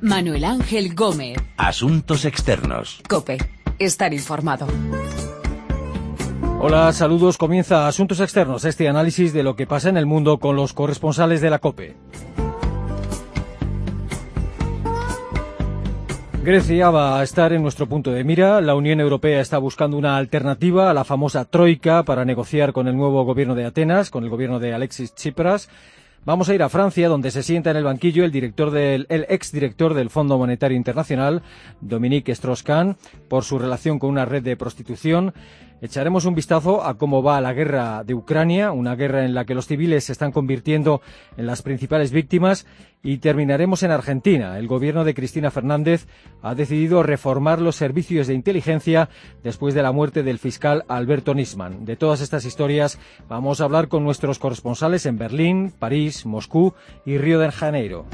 Manuel Ángel Gómez. Asuntos externos. Cope. Estar informado. Hola, saludos. Comienza Asuntos Externos, este análisis de lo que pasa en el mundo con los corresponsales de la COPE. Grecia va a estar en nuestro punto de mira. La Unión Europea está buscando una alternativa a la famosa Troika para negociar con el nuevo gobierno de Atenas, con el gobierno de Alexis Tsipras. Vamos a ir a Francia, donde se sienta en el banquillo el director del, el exdirector del Fondo Monetario Internacional, Dominique Strauss-Kahn, por su relación con una red de prostitución. Echaremos un vistazo a cómo va la guerra de Ucrania, una guerra en la que los civiles se están convirtiendo en las principales víctimas y terminaremos en Argentina. El gobierno de Cristina Fernández ha decidido reformar los servicios de inteligencia después de la muerte del fiscal Alberto Nisman. De todas estas historias vamos a hablar con nuestros corresponsales en Berlín, París, Moscú y Río de Janeiro.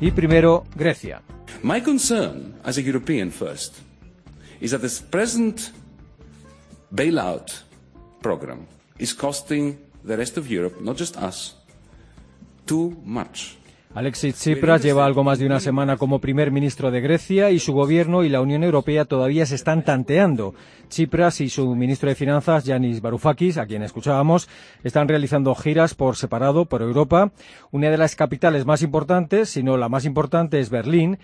Y primero, Grecia. My concern as a European first is that this present bailout program is costing the rest of Europe, not just us, too much. Alexis Tsipras lleva algo más de una semana como primer ministro de Grecia y su gobierno y la Unión Europea todavía se están tanteando. Tsipras y su ministro de Finanzas, Yanis Varoufakis, a quien escuchábamos, están realizando giras por separado por Europa. Una de las capitales más importantes, si no la más importante, es Berlín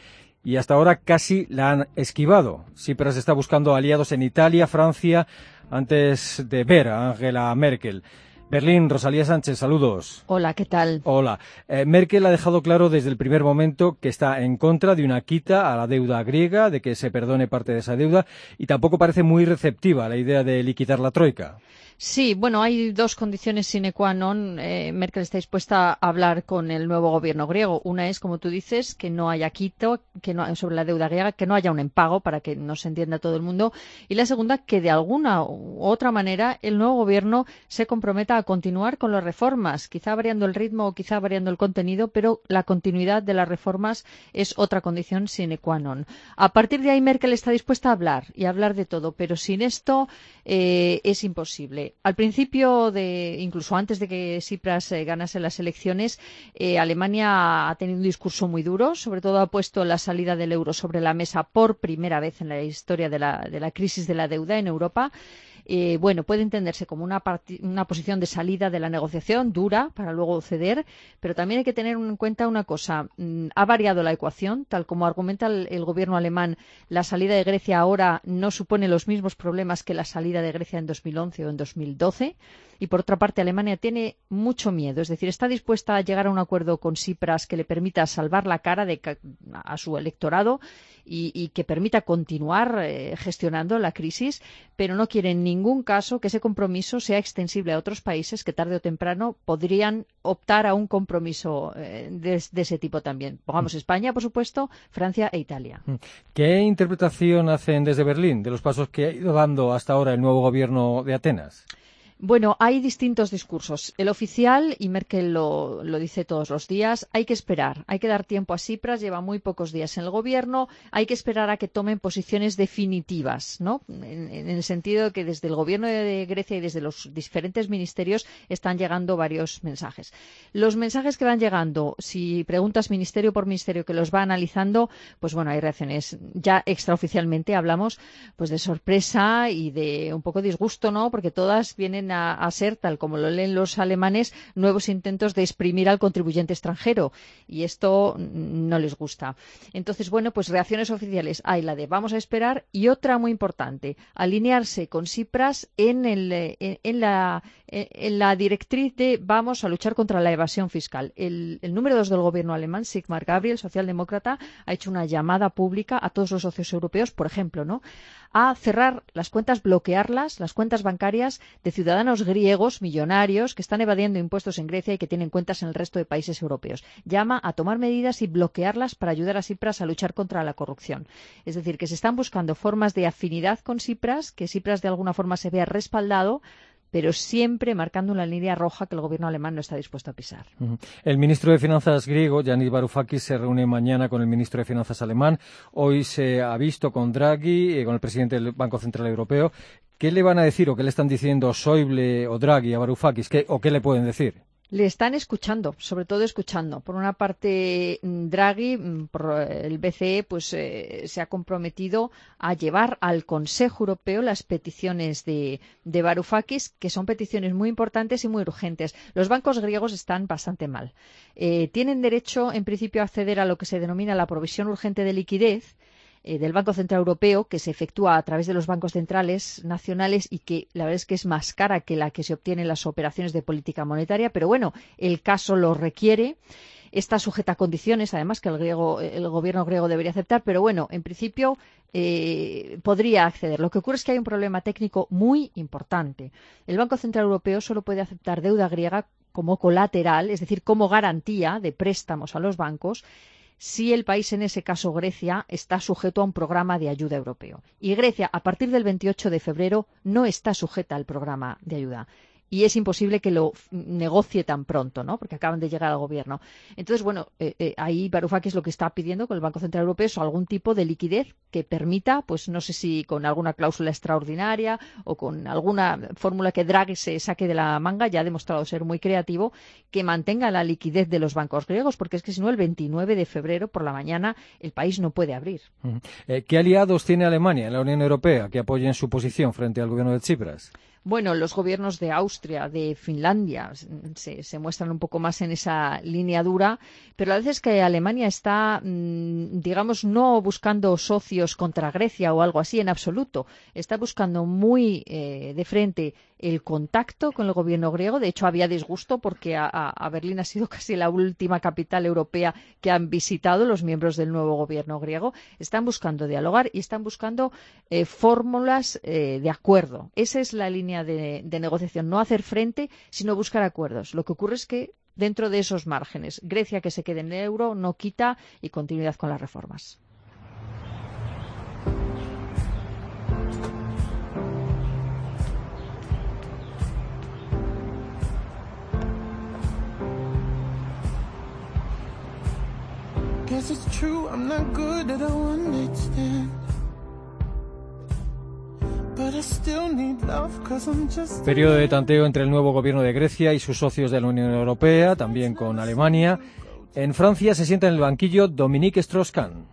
y hasta ahora casi la han esquivado. Tsipras está buscando aliados en Italia, Francia, antes de ver a Angela Merkel. Berlín, Rosalía Sánchez, saludos. Hola, ¿qué tal? Hola. Eh, Merkel ha dejado claro desde el primer momento que está en contra de una quita a la deuda griega, de que se perdone parte de esa deuda, y tampoco parece muy receptiva a la idea de liquidar la troika. Sí, bueno, hay dos condiciones sine qua non. Eh, Merkel está dispuesta a hablar con el nuevo gobierno griego. Una es, como tú dices, que no haya quito que no, sobre la deuda griega, que no haya un empago para que no se entienda todo el mundo. Y la segunda, que de alguna u otra manera el nuevo gobierno se comprometa a continuar con las reformas, quizá variando el ritmo o quizá variando el contenido, pero la continuidad de las reformas es otra condición sine qua non. A partir de ahí, Merkel está dispuesta a hablar y a hablar de todo, pero sin esto eh, es imposible al principio, de, incluso antes de que Tsipras eh, ganase las elecciones, eh, Alemania ha tenido un discurso muy duro. Sobre todo ha puesto la salida del euro sobre la mesa por primera vez en la historia de la, de la crisis de la deuda en Europa. Eh, bueno, puede entenderse como una, una, posición de salida de la negociación dura para luego ceder, pero también hay que tener en cuenta una cosa. Mm, ha variado la ecuación, tal como argumenta el, gobierno alemán. La salida de Grecia ahora no supone los mismos problemas que la salida de Grecia en 2011 o en 2012 y por otra parte Alemania tiene mucho miedo, es decir, está dispuesta a llegar a un acuerdo con Tsipras que le permita salvar la cara de, a su electorado y, y que permita continuar eh, gestionando la crisis, pero no quiere en ningún caso que ese compromiso sea extensible a otros países que tarde o temprano podrían optar a un compromiso eh, de, de, ese tipo también. Pongamos España, por supuesto, Francia e Italia. Mm. ¿Qué interpretación hacen desde Berlín de los pasos que ha ido dando hasta ahora el nuevo gobierno de Atenas? Bueno, hay distintos discursos. El oficial, y Merkel lo, dice todos los días, hay que esperar, hay que dar tiempo a Tsipras, lleva muy pocos días en el gobierno, hay que esperar a que tomen posiciones definitivas, ¿no? En, en el sentido de que desde el gobierno de Grecia y desde los diferentes ministerios están llegando varios mensajes. Los mensajes que van llegando, si preguntas ministerio por ministerio que los va analizando, pues bueno, hay reacciones. Ya extraoficialmente hablamos pues de sorpresa y de un poco disgusto, ¿no? Porque todas vienen a, ser, tal como lo leen los alemanes, nuevos intentos de exprimir al contribuyente extranjero. Y esto no les gusta. Entonces, bueno, pues reacciones oficiales. Hay la de vamos a esperar y otra muy importante, alinearse con Cipras en, el, en, en, la, en la directriz de vamos a luchar contra la evasión fiscal. El, el número dos del gobierno alemán, Sigmar Gabriel, socialdemócrata, ha hecho una llamada pública a todos los socios europeos, por ejemplo, ¿no? a cerrar las cuentas, bloquearlas, las cuentas bancarias de ciudadanos griegos millonarios que están evadiendo impuestos en Grecia y que tienen cuentas en el resto de países europeos. Llama a tomar medidas y bloquearlas para ayudar a Cipras a luchar contra la corrupción. Es decir, que se están buscando formas de afinidad con Cipras, que Cipras de alguna forma se vea respaldado pero siempre marcando una línea roja que el gobierno alemán no está dispuesto a pisar. El ministro de Finanzas griego, Yanis Varoufakis, se reúne mañana con el ministro de Finanzas alemán. Hoy se ha visto con Draghi, eh, con el presidente del Banco Central Europeo. ¿Qué le van a decir o qué le están diciendo Schäuble o Draghi a Varoufakis? ¿Qué, ¿O qué le pueden decir? Le están escuchando, sobre todo escuchando. Por una parte, mm, Draghi, mm, por el BCE, pues eh, se ha comprometido a llevar al Consejo Europeo las peticiones de, de, Varoufakis, que son peticiones muy importantes y muy urgentes. Los bancos griegos están bastante mal. Eh, tienen derecho, en principio, a acceder a lo que se denomina la provisión urgente de liquidez, eh, del Banco Central Europeo que se efectúa a través de los bancos centrales nacionales y que la verdad es que es más cara que la que se obtiene en las operaciones de política monetaria, pero bueno, el caso lo requiere. Está sujeta a condiciones, además, que el, griego, el gobierno griego debería aceptar, pero bueno, en principio eh, podría acceder. Lo que ocurre es que hay un problema técnico muy importante. El Banco Central Europeo solo puede aceptar deuda griega como colateral, es decir, como garantía de préstamos a los bancos, si el país, en ese caso Grecia, está sujeto a un programa de ayuda europeo. Y Grecia, a partir del 28 de febrero, no está sujeta al programa de ayuda y es imposible que lo negocie tan pronto, ¿no? Porque acaban de llegar al gobierno. Entonces, bueno, eh, eh, ahí Varoufakis lo que está pidiendo con el Banco Central Europeo es algún tipo de liquidez que permita, pues no sé si con alguna cláusula extraordinaria o con alguna fórmula que Draghi se saque de la manga, ya ha demostrado ser muy creativo, que mantenga la liquidez de los bancos griegos, porque es que si no, el 29 de febrero por la mañana el país no puede abrir. Eh, ¿Qué aliados tiene Alemania en la Unión Europea que apoyen su posición frente al gobierno de Tsipras? Bueno, los gobiernos de Austria, de Finlandia, se, muestran un poco más en esa línea dura, pero a veces que Alemania está, mm, digamos, no buscando socios contra Grecia o algo así en absoluto. Está buscando muy eh, de frente el contacto con el gobierno griego. De hecho, había disgusto porque a, Berlín ha sido casi la última capital europea que han visitado los miembros del nuevo gobierno griego. Están buscando dialogar y están buscando eh, fórmulas eh, de acuerdo. Esa es la línea de, de negociación. No hacer frente, sino buscar acuerdos. Lo que ocurre es que dentro de esos márgenes, Grecia que se quede en el euro no quita y continuidad con las reformas. Periodo de tanteo entre el nuevo gobierno de Grecia y sus socios de la Unión Europea, también con Alemania. En Francia se sienta en el banquillo Dominique Strauss-Kahn.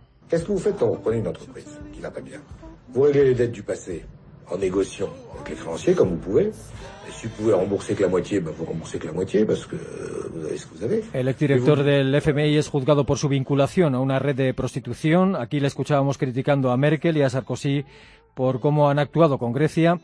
Qu'est-ce que vous faites quand vous prenez une entreprise qui va pas bien Vous réglez les dettes du passé en négociant avec les créanciers comme vous pouvez. El exdirector del FMI es juzgado por su vinculación a una red de prostitución. Aquí le escuchábamos criticando a Merkel y a Sarkozy por cómo han actuado con Grecia.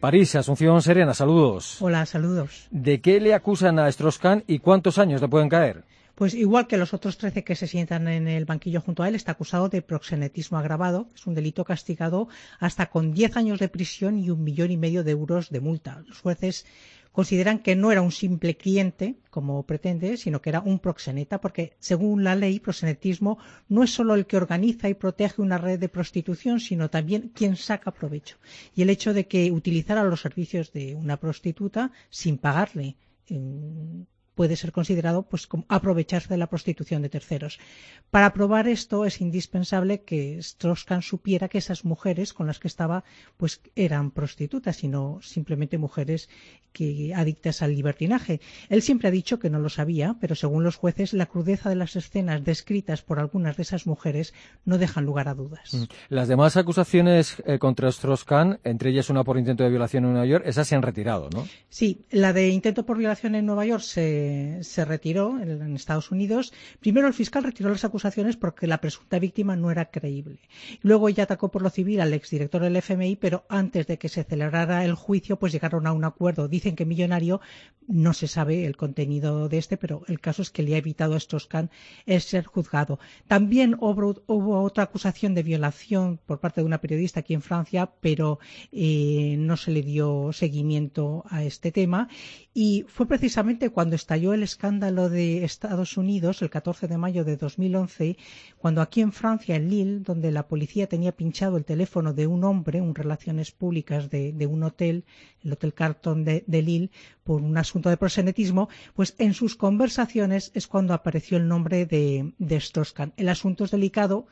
París, Asunción Serena, saludos. Hola, saludos. ¿De qué le acusan a Strauss-Kahn y cuántos años le pueden caer? Pues igual que los otros 13 que se sientan en el banquillo junto a él, está acusado de proxenetismo agravado, es un delito castigado hasta con 10 años de prisión y un millón y medio de euros de multa. Los jueces consideran que no era un simple cliente, como pretende, sino que era un proxeneta, porque según la ley, proxenetismo no es solo el que organiza y protege una red de prostitución, sino también quien saca provecho. Y el hecho de que utilizara los servicios de una prostituta sin pagarle puede ser considerado pues como aprovecharse de la prostitución de terceros. Para probar esto es indispensable que Strauss-Kahn supiera que esas mujeres con las que estaba pues eran prostitutas y no simplemente mujeres que adictas al libertinaje. Él siempre ha dicho que no lo sabía, pero según los jueces la crudeza de las escenas descritas por algunas de esas mujeres no dejan lugar a dudas. Mm. Las demás acusaciones eh, contra Strauss-Kahn, entre ellas una por intento de violación en Nueva York, esas se han retirado, ¿no? Sí, la de intento por violación en Nueva York se se, retiró en, Estados Unidos. Primero el fiscal retiró las acusaciones porque la presunta víctima no era creíble. Luego ella atacó por lo civil al exdirector del FMI, pero antes de que se celebrara el juicio, pues llegaron a un acuerdo. Dicen que millonario, no se sabe el contenido de este, pero el caso es que le ha evitado a Strauss-Kahn el ser juzgado. También hubo, otra acusación de violación por parte de una periodista aquí en Francia, pero eh, no se le dio seguimiento a este tema. Y fue precisamente cuando estalló el escándalo de Estados Unidos, el 14 de mayo de 2011, cuando aquí en Francia, en Lille, donde la policía tenía pinchado el teléfono de un hombre, un relaciones públicas de, un hotel, el Hotel Carton de, Lille, por un asunto de prosenetismo, pues en sus conversaciones es cuando apareció el nombre de, de El asunto es delicado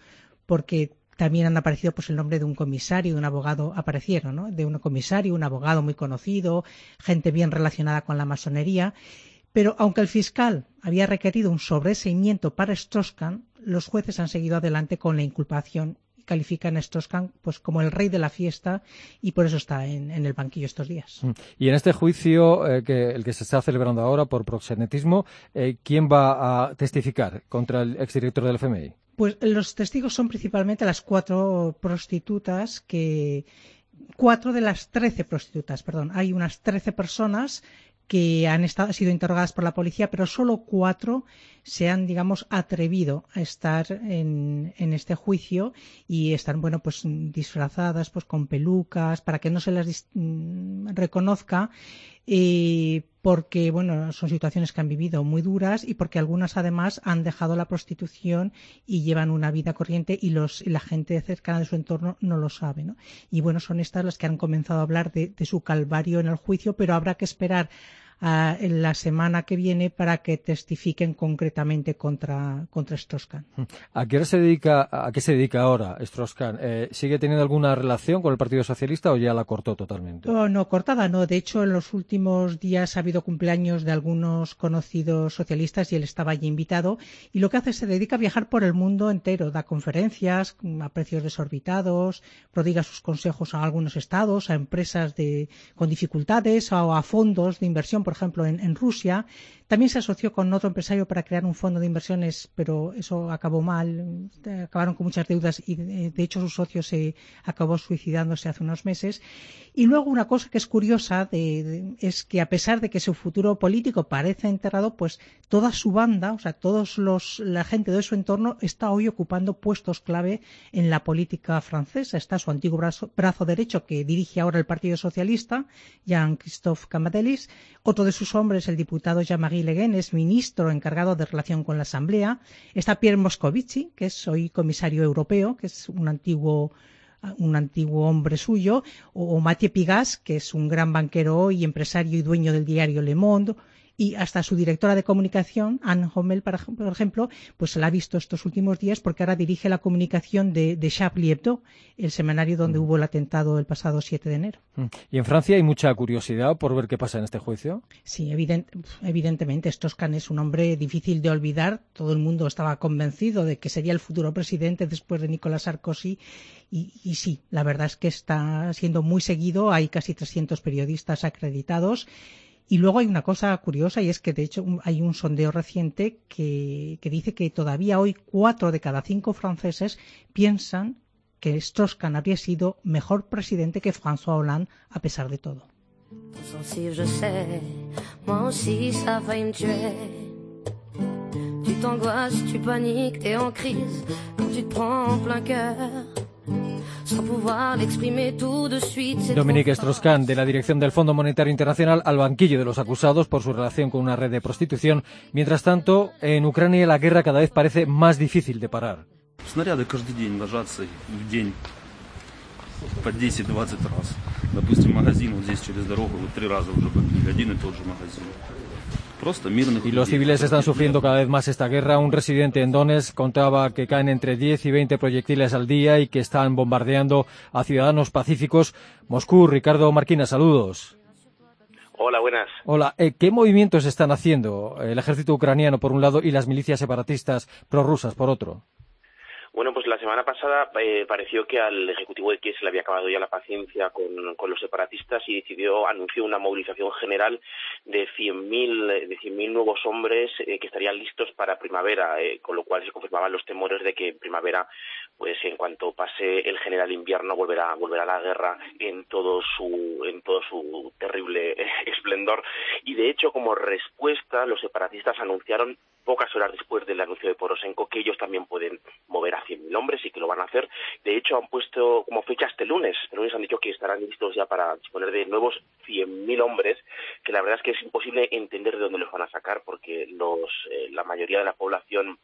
porque también han aparecido pues el nombre de un comisario, de un abogado, aparecieron, ¿no? De un comisario, un abogado muy conocido, gente bien relacionada con la masonería. Pero aunque el fiscal había requerido un sobreseimiento para Strauss-Kahn, los jueces han seguido adelante con la inculpación y califican a Strauss-Kahn pues, como el rey de la fiesta y por eso está en, en el banquillo estos días. Mm. Y en este juicio, eh, que, el que se está celebrando ahora por proxenetismo, eh, ¿quién va a testificar contra el exdirector del FMI? Pues los testigos son principalmente las cuatro prostitutas que cuatro de las trece prostitutas, perdón. Hay unas trece personas que han estado, sido interrogadas por la policía, pero solo cuatro se han, digamos, atrevido a estar en, en, este juicio y están, bueno, pues disfrazadas, pues con pelucas, para que no se las mm, reconozca, eh, porque, bueno, son situaciones que han vivido muy duras y porque algunas, además, han dejado la prostitución y llevan una vida corriente y, los, y la gente cercana de su entorno no lo sabe, ¿no? Y, bueno, son estas las que han comenzado a hablar de su calvario en el juicio, pero habrá que esperar uh, en la semana que viene para que testifiquen concretamente contra, contra Strauss-Kahn. ¿A qué, se dedica, ¿A qué se dedica ahora Strauss-Kahn? Eh, ¿Sigue teniendo alguna relación con el Partido Socialista o ya la cortó totalmente? Oh, no, cortada no. De hecho, en los últimos días ha habido cumpleaños de algunos conocidos socialistas y él estaba allí invitado. Y lo que hace es se dedica a viajar por el mundo entero. Da conferencias a precios desorbitados, prodiga sus consejos a algunos estados, a empresas de, con dificultades o a fondos de inversión por ejemplo, en, en Rusia También se asoció con otro empresario para crear un fondo de inversiones, pero eso acabó mal. Acabaron con muchas deudas y, de hecho, su socio se acabó suicidándose hace unos meses. Y luego una cosa que es curiosa de, es que a pesar de que su futuro político parece enterrado, pues toda su banda, o sea, todos los, la gente de su entorno está hoy ocupando puestos clave en la política francesa. Está su antiguo brazo, brazo derecho que dirige ahora el Partido Socialista, Jean-Christophe Camadelis. Otro de sus hombres, el diputado Jean-Marie Guen es ministro encargado de relación con la Asamblea. Está Pierre Moscovici, que es hoy comisario europeo, que es un antiguo un antiguo hombre suyo, o, o Mathieu Pigas, que es un gran banquero y empresario y dueño del diario Le Monde, y hasta su directora de comunicación, Anne Hommel, por ejemplo, pues se la ha visto estos últimos días porque ahora dirige la comunicación de, de Charlie Hebdo, el semanario donde mm. hubo el atentado el pasado 7 de enero. Mm. ¿Y en Francia hay mucha curiosidad por ver qué pasa en este juicio? Sí, evident, evidentemente. Stoskan es un hombre difícil de olvidar. Todo el mundo estaba convencido de que sería el futuro presidente después de Nicolas Sarkozy. Y, y sí, la verdad es que está siendo muy seguido. Hay casi 300 periodistas acreditados y luego hay una cosa curiosa y es que de hecho hay un sondeo reciente que, que dice que todavía hoy cuatro de cada cinco franceses piensan que Strauss-Kahn habría sido mejor presidente que François Hollande a pesar de todo. Cœur. Dominique Strauss-Kahn, de la dirección del Fondo Monetario Internacional, al banquillo de los acusados por su relación con una red de prostitución. Mientras tanto, en Ucrania la guerra cada vez parece más difícil de parar. Снаряды каждый день ложатся в день по 10-20 раз. Допустим, магазин вот здесь через дорогу вот три раза уже побили, один и тот же магазин. Y los civiles están sufriendo cada vez más esta guerra. Un residente en Donetsk contaba que caen entre 10 y 20 proyectiles al día y que están bombardeando a ciudadanos pacíficos. Moscú, Ricardo Marquina, saludos. Hola, buenas. Hola, eh, ¿qué movimientos están haciendo el ejército ucraniano por un lado y las milicias separatistas prorrusas por otro? Bueno, pues la semana pasada eh, pareció que al Ejecutivo de Kiev se le había acabado ya la paciencia con, los separatistas y decidió, anunció una movilización general de 100.000 de 100.000 nuevos hombres eh, que estarían listos para primavera, eh, con lo cual se confirmaban los temores de que en primavera, pues en cuanto pase el general invierno, volverá, volverá la guerra en todo su, en todo su terrible eh, esplendor. Y de hecho, como respuesta, los separatistas anunciaron pocas horas después del anuncio de Poroshenko que ellos también pueden mover a 100.000 hombres y que lo van a hacer. De hecho, han puesto como fecha este lunes. Este lunes han dicho que estarán listos ya para disponer de nuevos 100.000 hombres, que la verdad es que es imposible entender de dónde los van a sacar porque los, eh, la mayoría de la población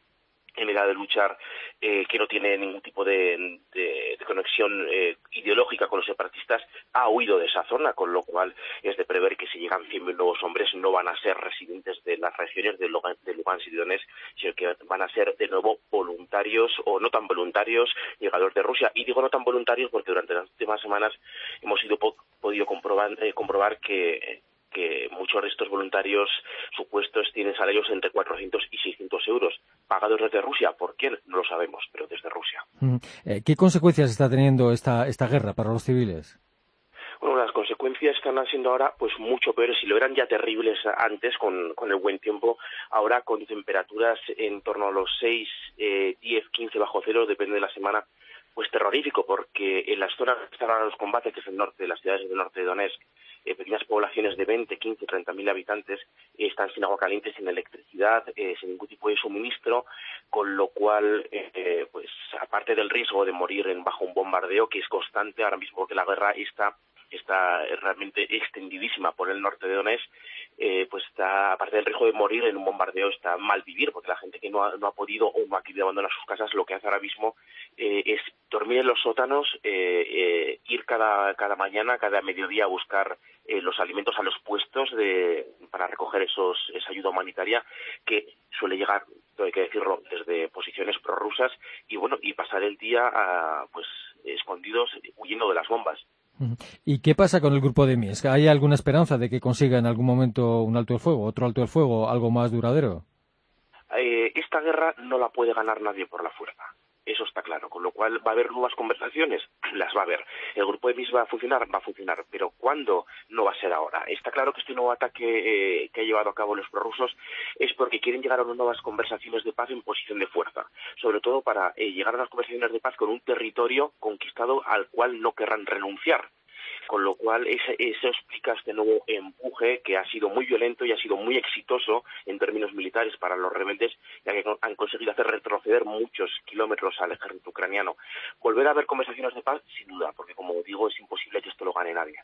en edad de luchar eh, que no tiene ningún tipo de, de, conexión eh, ideológica con los separatistas ha huido de esa zona, con lo cual es de prever que si llegan 100.000 nuevos hombres no van a ser residentes de las regiones de Lugansk, y Donetsk, sino que van a ser de nuevo voluntarios o no tan voluntarios llegadores de Rusia. Y digo no tan voluntarios porque durante las últimas semanas hemos ido po podido comprobar, eh, comprobar que porque muchos de estos voluntarios supuestos tienen salarios entre 400 y 600 euros, pagados desde Rusia. ¿Por quién? No lo sabemos, pero desde Rusia. Mm. Eh, ¿Qué consecuencias está teniendo esta, esta guerra para los civiles? Bueno, las consecuencias están siendo ahora pues mucho peores. Si lo eran ya terribles antes con, con el buen tiempo, ahora con temperaturas en torno a los 6, eh, 10, 15 bajo cero, depende de la semana, pues terrorífico, porque en las zonas que están ahora los combates, que es el norte, las ciudades del norte de Donetsk, eh, pequeñas poblaciones de 20, 15, 30 mil habitantes eh, están sin agua caliente, sin electricidad, eh, sin ningún tipo de suministro, con lo cual, pues aparte del riesgo de morir en, bajo un bombardeo que es constante ahora mismo, porque la guerra está está realmente extendidísima por el norte de Donetsk, eh, pues está, aparte del riesgo de morir en un bombardeo, está mal vivir, porque la gente que no ha, no ha podido o no ha querido abandonar sus casas, lo que hace ahora mismo es dormir en los sótanos, eh, eh, ir cada, cada mañana, cada mediodía a buscar eh, los alimentos a los puestos de, para recoger esos, esa ayuda humanitaria que suele llegar, hay que decirlo, desde posiciones prorrusas y bueno, y pasar el día a, pues escondidos huyendo de las bombas. ¿Y qué pasa con el grupo de Minsk? ¿Hay alguna esperanza de que consiga en algún momento un alto el fuego, otro alto el fuego, algo más duradero? Eh, esta guerra no la puede ganar nadie por la fuerza. Eso está claro, con lo cual va a haber nuevas conversaciones, las va a haber. El grupo de Minsk va a funcionar, va a funcionar, pero ¿cuándo? No va a ser ahora. Está claro que este nuevo ataque eh, que ha llevado a cabo los prorrusos es porque quieren llegar a unas nuevas conversaciones de paz en posición de fuerza, sobre todo para eh, llegar a unas conversaciones de paz con un territorio conquistado al cual no querrán renunciar con lo cual ese, eso explica este nuevo empuje que ha sido muy violento y ha sido muy exitoso en términos militares para los rebeldes, ya que han conseguido hacer retroceder muchos kilómetros al ejército ucraniano. Volver a haber conversaciones de paz, sin duda, porque como digo, es imposible que esto lo gane nadie.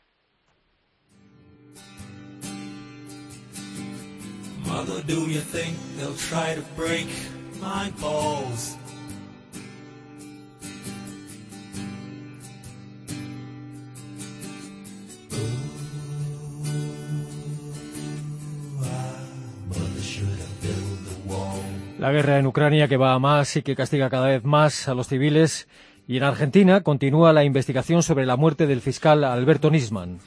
La guerra en Ucrania que va a más y que castiga cada vez más a los civiles. Y en Argentina continúa la investigación sobre la muerte del fiscal Alberto Nisman.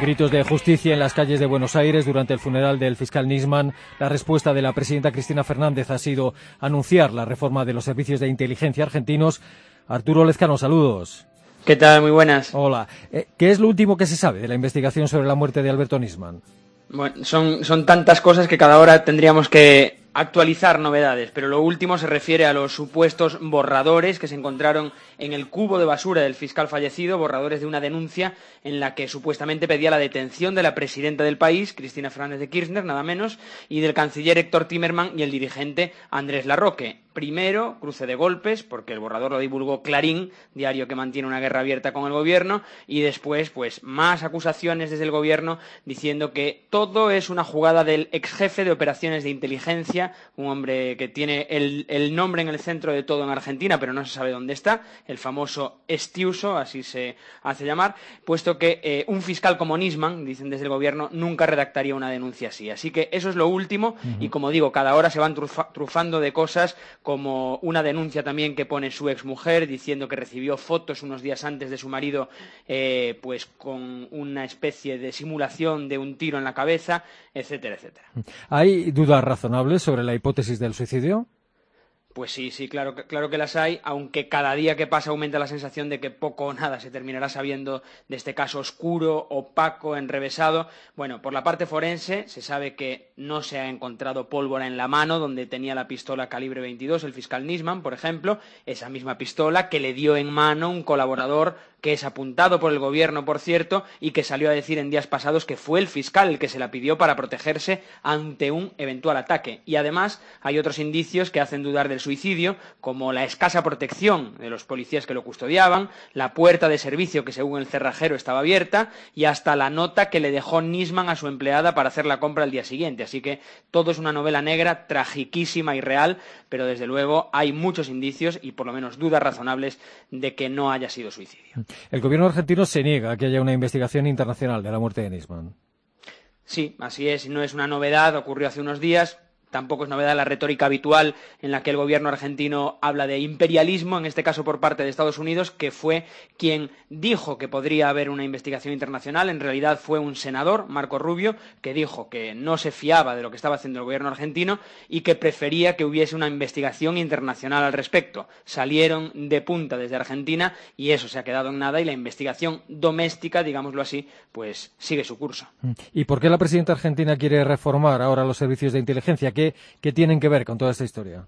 Gritos de justicia en las calles de Buenos Aires durante el funeral del fiscal Nisman. La respuesta de la presidenta Cristina Fernández ha sido anunciar la reforma de los servicios de inteligencia argentinos. Arturo Lezcano, saludos. ¿Qué tal? Muy buenas. Hola. Eh, ¿Qué es lo último que se sabe de la investigación sobre la muerte de Alberto Nisman? Bueno, son, son tantas cosas que cada hora tendríamos que actualizar novedades, pero lo último se refiere a los supuestos borradores que se encontraron en el cubo de basura del fiscal fallecido, borradores de una denuncia en la que supuestamente pedía la detención de la presidenta del país, Cristina Fernández de Kirchner, nada menos, y del canciller Héctor Timerman y el dirigente Andrés Larroque. Primero, cruce de golpes, porque el borrador lo divulgó Clarín, diario que mantiene una guerra abierta con el gobierno, y después, pues, más acusaciones desde el gobierno diciendo que todo es una jugada del ex jefe de operaciones de inteligencia, un hombre que tiene el, el nombre en el centro de todo en Argentina, pero no se sabe dónde está, el famoso Estiuso, así se hace llamar, puesto que eh, un fiscal como Nisman, dicen desde el gobierno, nunca redactaría una denuncia así. Así que eso es lo último, uh -huh. y como digo, cada hora se van trufa, trufando de cosas como una denuncia también que pone su exmujer diciendo que recibió fotos unos días antes de su marido eh, pues con una especie de simulación de un tiro en la cabeza, etcétera, etcétera. ¿Hay dudas razonables sobre la hipótesis del suicidio? Pues sí, sí, claro, claro que las hay, aunque cada día que pasa aumenta la sensación de que poco o nada se terminará sabiendo de este caso oscuro, opaco, enrevesado. Bueno, por la parte forense se sabe que no se ha encontrado pólvora en la mano donde tenía la pistola calibre 22 el fiscal Nisman, por ejemplo, esa misma pistola que le dio en mano un colaborador que es apuntado por el gobierno, por cierto, y que salió a decir en días pasados que fue el fiscal el que se la pidió para protegerse ante un eventual ataque. Y además hay otros indicios que hacen dudar del suicidio, como la escasa protección de los policías que lo custodiaban, la puerta de servicio que según el cerrajero estaba abierta y hasta la nota que le dejó Nisman a su empleada para hacer la compra al día siguiente. Así que todo es una novela negra, tragiquísima y real, pero desde luego hay muchos indicios y por lo menos dudas razonables de que no haya sido suicidio. El gobierno argentino se niega a que haya una investigación internacional de la muerte de Nisman. Sí, así es, no es una novedad, ocurrió hace unos días, tampoco es novedad la retórica habitual en la que el gobierno argentino habla de imperialismo, en este caso por parte de Estados Unidos, que fue quien dijo que podría haber una investigación internacional. En realidad fue un senador, Marco Rubio, que dijo que no se fiaba de lo que estaba haciendo el gobierno argentino y que prefería que hubiese una investigación internacional al respecto. Salieron de punta desde Argentina y eso se ha quedado en nada y la investigación doméstica, digámoslo así, pues sigue su curso. ¿Y por qué la presidenta argentina quiere reformar ahora los servicios de inteligencia? ¿Qué, qué tienen que ver con toda esta historia?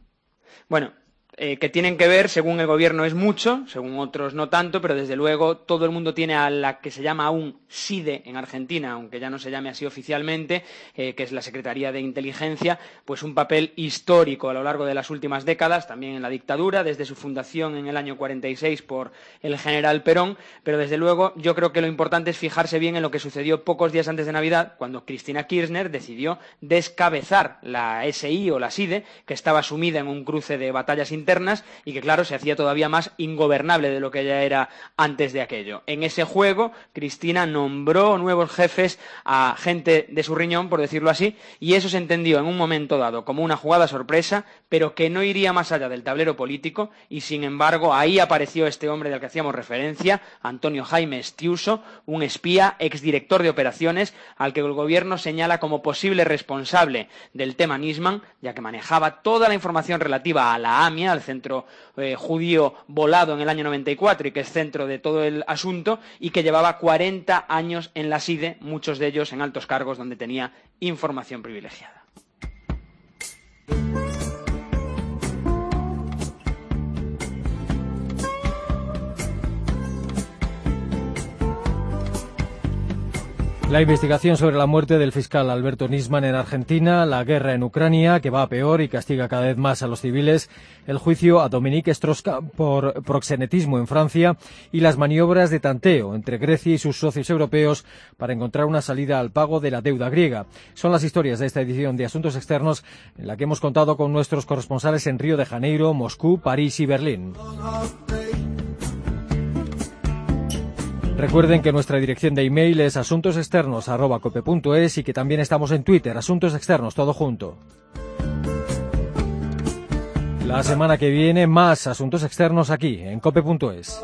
Bueno, eh, que tienen que ver, según el gobierno es mucho, según otros no tanto, pero desde luego todo el mundo tiene a la que se llama aún SIDE en Argentina, aunque ya no se llame así oficialmente, eh, que es la Secretaría de Inteligencia, pues un papel histórico a lo largo de las últimas décadas, también en la dictadura, desde su fundación en el año 46 por el general Perón, pero desde luego yo creo que lo importante es fijarse bien en lo que sucedió pocos días antes de Navidad, cuando Cristina Kirchner decidió descabezar la SI o la SIDE, que estaba sumida en un cruce de batallas internas y que, claro, se hacía todavía más ingobernable de lo que ya era antes de aquello. En ese juego, Cristina nombró nuevos jefes a gente de su riñón, por decirlo así, y eso se entendió en un momento dado como una jugada sorpresa, pero que no iría más allá del tablero político, y sin embargo ahí apareció este hombre del que hacíamos referencia, Antonio Jaime Estiuso, un espía, exdirector de operaciones, al que el gobierno señala como posible responsable del tema Nisman, ya que manejaba toda la información relativa a la AMIA, al centro eh, judío volado en el año 94 y que es centro de todo el asunto y que llevaba 40 años en la SIDE, muchos de ellos en altos cargos donde tenía información privilegiada. La investigación sobre la muerte del fiscal Alberto Nisman en Argentina, la guerra en Ucrania, que va a peor y castiga cada vez más a los civiles, el juicio a Dominique Strauss-Kahn por proxenetismo en Francia y las maniobras de tanteo entre Grecia y sus socios europeos para encontrar una salida al pago de la deuda griega. Son las historias de esta edición de Asuntos Externos en la que hemos contado con nuestros corresponsales en Río de Janeiro, Moscú, París y Berlín. Recuerden que nuestra dirección de email es asuntosexternos.cope.es y que también estamos en Twitter, Asuntos Externos, todo junto. La semana que viene, más Asuntos Externos aquí, en cope.es.